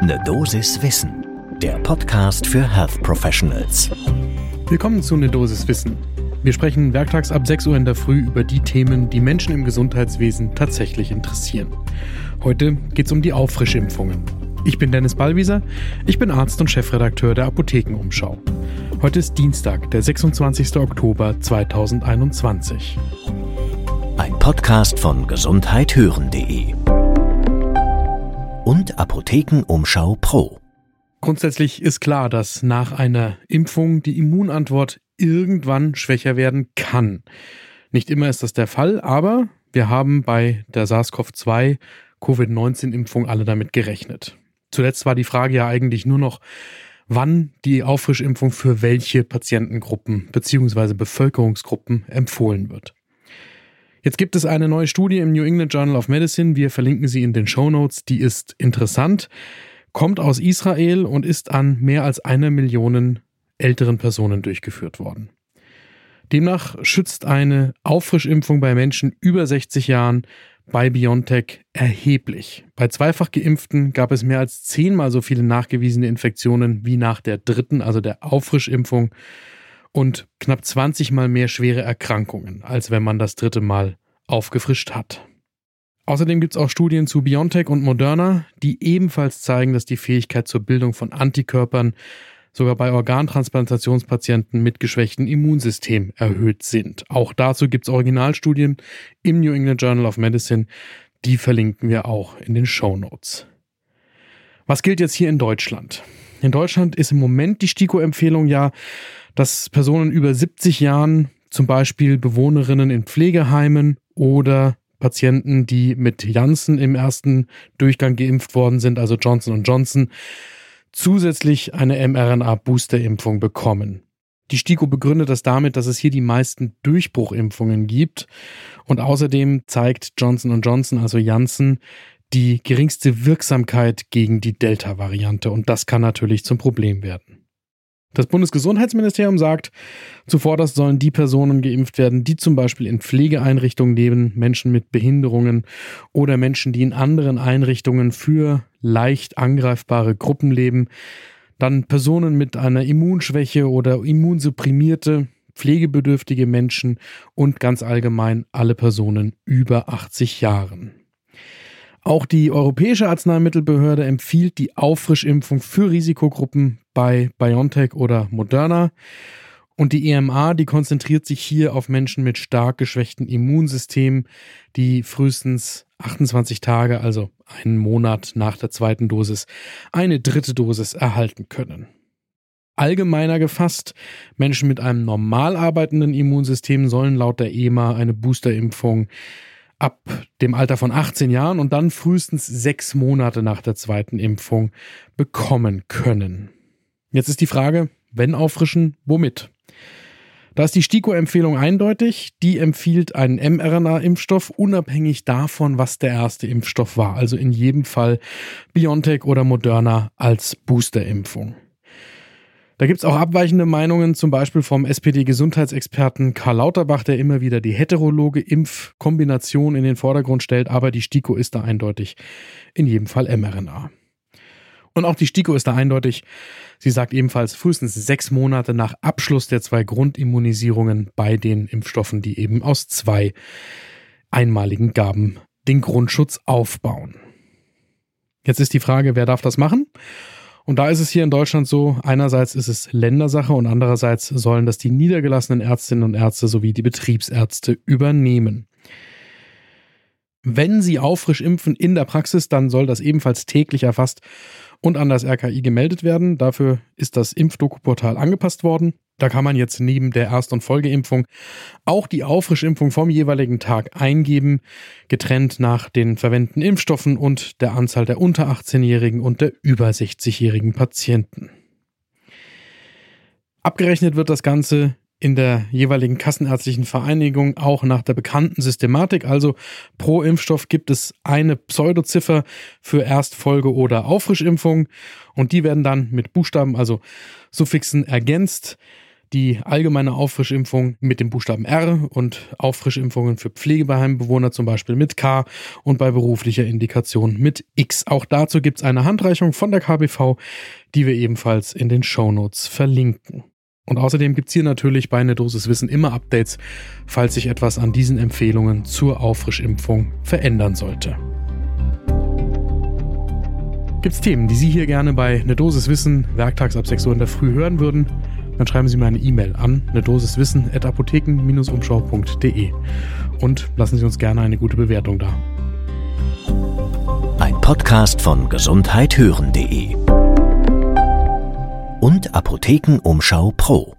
Ne Dosis Wissen, der Podcast für Health Professionals. Willkommen zu Ne Dosis Wissen. Wir sprechen werktags ab 6 Uhr in der Früh über die Themen, die Menschen im Gesundheitswesen tatsächlich interessieren. Heute geht es um die Auffrischimpfungen. Ich bin Dennis Ballwieser, ich bin Arzt und Chefredakteur der Apothekenumschau. Heute ist Dienstag, der 26. Oktober 2021. Ein Podcast von gesundheithören.de und Apothekenumschau Pro. Grundsätzlich ist klar, dass nach einer Impfung die Immunantwort irgendwann schwächer werden kann. Nicht immer ist das der Fall, aber wir haben bei der SARS-CoV-2 Covid-19-Impfung alle damit gerechnet. Zuletzt war die Frage ja eigentlich nur noch, wann die Auffrischimpfung für welche Patientengruppen bzw. Bevölkerungsgruppen empfohlen wird. Jetzt gibt es eine neue Studie im New England Journal of Medicine. Wir verlinken sie in den Show Notes. Die ist interessant, kommt aus Israel und ist an mehr als einer Million älteren Personen durchgeführt worden. Demnach schützt eine Auffrischimpfung bei Menschen über 60 Jahren bei BioNTech erheblich. Bei zweifach geimpften gab es mehr als zehnmal so viele nachgewiesene Infektionen wie nach der dritten, also der Auffrischimpfung und knapp 20 mal mehr schwere Erkrankungen, als wenn man das dritte Mal aufgefrischt hat. Außerdem gibt es auch Studien zu BioNTech und Moderna, die ebenfalls zeigen, dass die Fähigkeit zur Bildung von Antikörpern sogar bei Organtransplantationspatienten mit geschwächtem Immunsystem erhöht sind. Auch dazu gibt es Originalstudien im New England Journal of Medicine. Die verlinken wir auch in den Show Notes. Was gilt jetzt hier in Deutschland? In Deutschland ist im Moment die STIKO-Empfehlung ja, dass Personen über 70 Jahren, zum Beispiel Bewohnerinnen in Pflegeheimen oder Patienten, die mit Janssen im ersten Durchgang geimpft worden sind, also Johnson Johnson, zusätzlich eine mRNA-Booster-Impfung bekommen. Die STIKO begründet das damit, dass es hier die meisten Durchbruchimpfungen gibt und außerdem zeigt Johnson Johnson, also Janssen, die geringste Wirksamkeit gegen die Delta-Variante und das kann natürlich zum Problem werden. Das Bundesgesundheitsministerium sagt, zuvorderst sollen die Personen geimpft werden, die zum Beispiel in Pflegeeinrichtungen leben, Menschen mit Behinderungen oder Menschen, die in anderen Einrichtungen für leicht angreifbare Gruppen leben, dann Personen mit einer Immunschwäche oder immunsupprimierte, pflegebedürftige Menschen und ganz allgemein alle Personen über 80 Jahren. Auch die Europäische Arzneimittelbehörde empfiehlt die Auffrischimpfung für Risikogruppen bei BioNTech oder Moderna. Und die EMA, die konzentriert sich hier auf Menschen mit stark geschwächten Immunsystemen, die frühestens 28 Tage, also einen Monat nach der zweiten Dosis, eine dritte Dosis erhalten können. Allgemeiner gefasst, Menschen mit einem normal arbeitenden Immunsystem sollen laut der EMA eine Boosterimpfung ab dem Alter von 18 Jahren und dann frühestens sechs Monate nach der zweiten Impfung bekommen können. Jetzt ist die Frage, wenn auffrischen, womit? Da ist die STIKO-Empfehlung eindeutig. Die empfiehlt einen mRNA-Impfstoff, unabhängig davon, was der erste Impfstoff war. Also in jedem Fall BioNTech oder Moderna als Boosterimpfung. Da gibt es auch abweichende Meinungen, zum Beispiel vom SPD-Gesundheitsexperten Karl Lauterbach, der immer wieder die heterologe Impfkombination in den Vordergrund stellt, aber die STIKO ist da eindeutig in jedem Fall mRNA. Und auch die STIKO ist da eindeutig. Sie sagt ebenfalls frühestens sechs Monate nach Abschluss der zwei Grundimmunisierungen bei den Impfstoffen, die eben aus zwei einmaligen Gaben den Grundschutz aufbauen. Jetzt ist die Frage, wer darf das machen? Und da ist es hier in Deutschland so, einerseits ist es Ländersache und andererseits sollen das die niedergelassenen Ärztinnen und Ärzte sowie die Betriebsärzte übernehmen. Wenn Sie auffrisch impfen in der Praxis, dann soll das ebenfalls täglich erfasst und an das RKI gemeldet werden. Dafür ist das Impfdoku-Portal angepasst worden. Da kann man jetzt neben der Erst- und Folgeimpfung auch die Auffrischimpfung vom jeweiligen Tag eingeben, getrennt nach den verwendeten Impfstoffen und der Anzahl der unter 18-jährigen und der über 60-jährigen Patienten. Abgerechnet wird das Ganze in der jeweiligen kassenärztlichen Vereinigung auch nach der bekannten Systematik. Also pro Impfstoff gibt es eine Pseudoziffer für Erstfolge- oder Auffrischimpfung und die werden dann mit Buchstaben, also Suffixen ergänzt. Die allgemeine Auffrischimpfung mit dem Buchstaben R und Auffrischimpfungen für Pflegebeheimbewohner zum Beispiel mit K und bei beruflicher Indikation mit X. Auch dazu gibt es eine Handreichung von der KBV, die wir ebenfalls in den Shownotes verlinken. Und außerdem gibt es hier natürlich bei einer Dosis Wissen immer Updates, falls sich etwas an diesen Empfehlungen zur Auffrischimpfung verändern sollte. Gibt es Themen, die Sie hier gerne bei eine Dosis Wissen werktags ab 6 Uhr in der Früh hören würden? Dann schreiben Sie mir eine E-Mail an eine Dosis Wissen at apotheken-umschau.de und lassen Sie uns gerne eine gute Bewertung da. Ein Podcast von gesundheithören.de und Apothekenumschau Pro.